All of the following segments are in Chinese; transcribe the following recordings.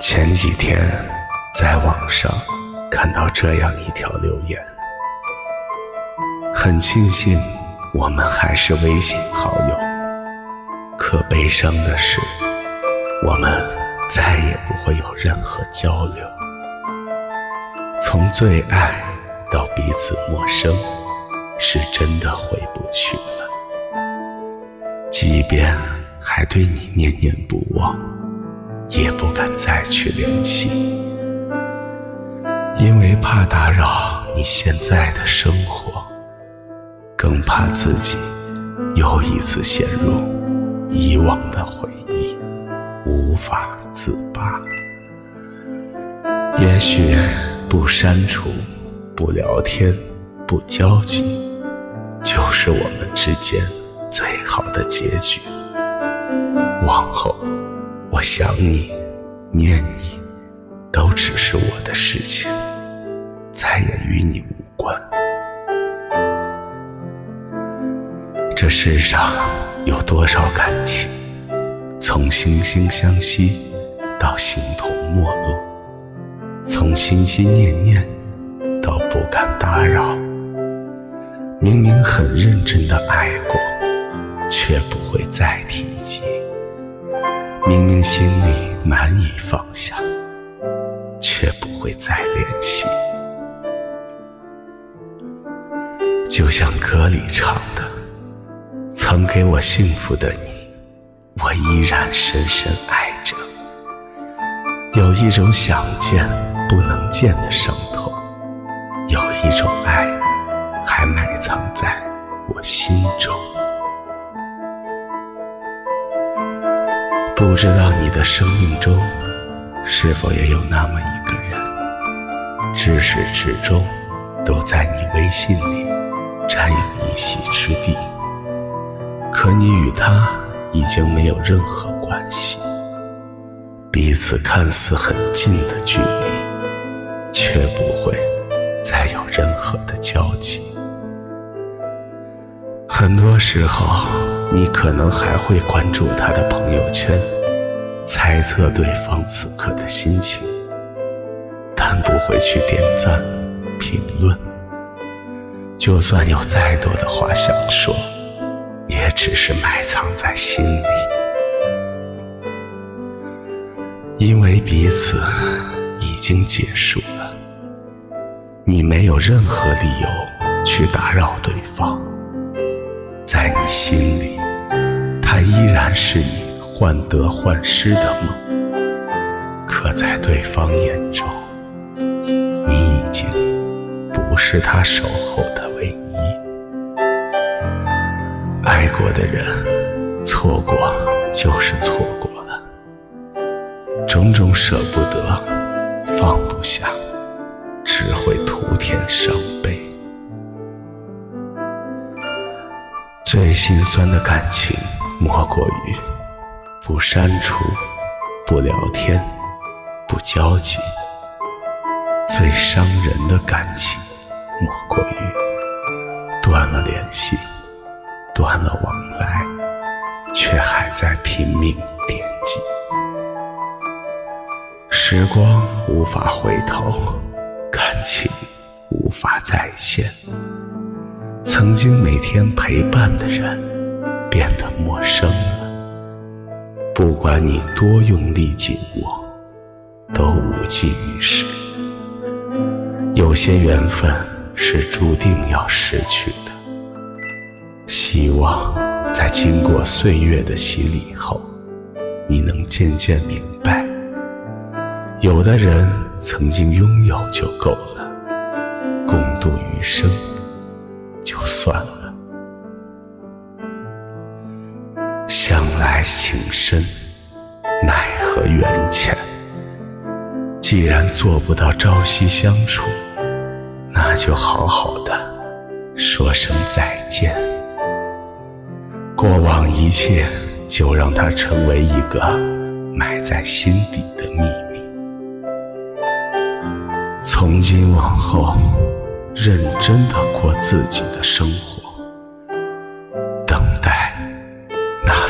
前几天在网上看到这样一条留言，很庆幸我们还是微信好友，可悲伤的是，我们再也不会有任何交流。从最爱到彼此陌生，是真的回不去了。即便还对你念念不忘，也不敢再去联系，因为怕打扰你现在的生活，更怕自己又一次陷入以往的回忆，无法自拔。也许。不删除，不聊天，不交集，就是我们之间最好的结局。往后，我想你，念你，都只是我的事情，再也与你无关。这世上有多少感情，从惺惺相惜到形同陌路。从心心念念到不敢打扰，明明很认真的爱过，却不会再提及；明明心里难以放下，却不会再联系。就像歌里唱的：“曾给我幸福的你，我依然深深爱着。”有一种想见。不能见的伤痛，有一种爱还埋藏在我心中。不知道你的生命中是否也有那么一个人，至始至终都在你微信里占有一席之地，可你与他已经没有任何关系，彼此看似很近的距离。却不会再有任何的交集。很多时候，你可能还会关注他的朋友圈，猜测对方此刻的心情，但不会去点赞、评论。就算有再多的话想说，也只是埋藏在心里，因为彼此已经结束了。你没有任何理由去打扰对方，在你心里，他依然是你患得患失的梦；可在对方眼中，你已经不是他守候的唯一。爱过的人，错过就是错过了，种种舍不得，放不下。只会徒添伤悲。最心酸的感情，莫过于不删除、不聊天、不交集；最伤人的感情，莫过于断了联系、断了往来，却还在拼命惦记。时光无法回头。感情无法再现，曾经每天陪伴的人变得陌生了。不管你多用力紧握，都无济于事。有些缘分是注定要失去的。希望在经过岁月的洗礼后，你能渐渐明白，有的人。曾经拥有就够了，共度余生就算了。向来情深，奈何缘浅。既然做不到朝夕相处，那就好好的说声再见。过往一切，就让它成为一个埋在心底的秘密。从今往后，认真的过自己的生活，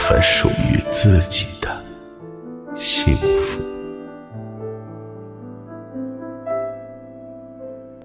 份属于自己的幸福。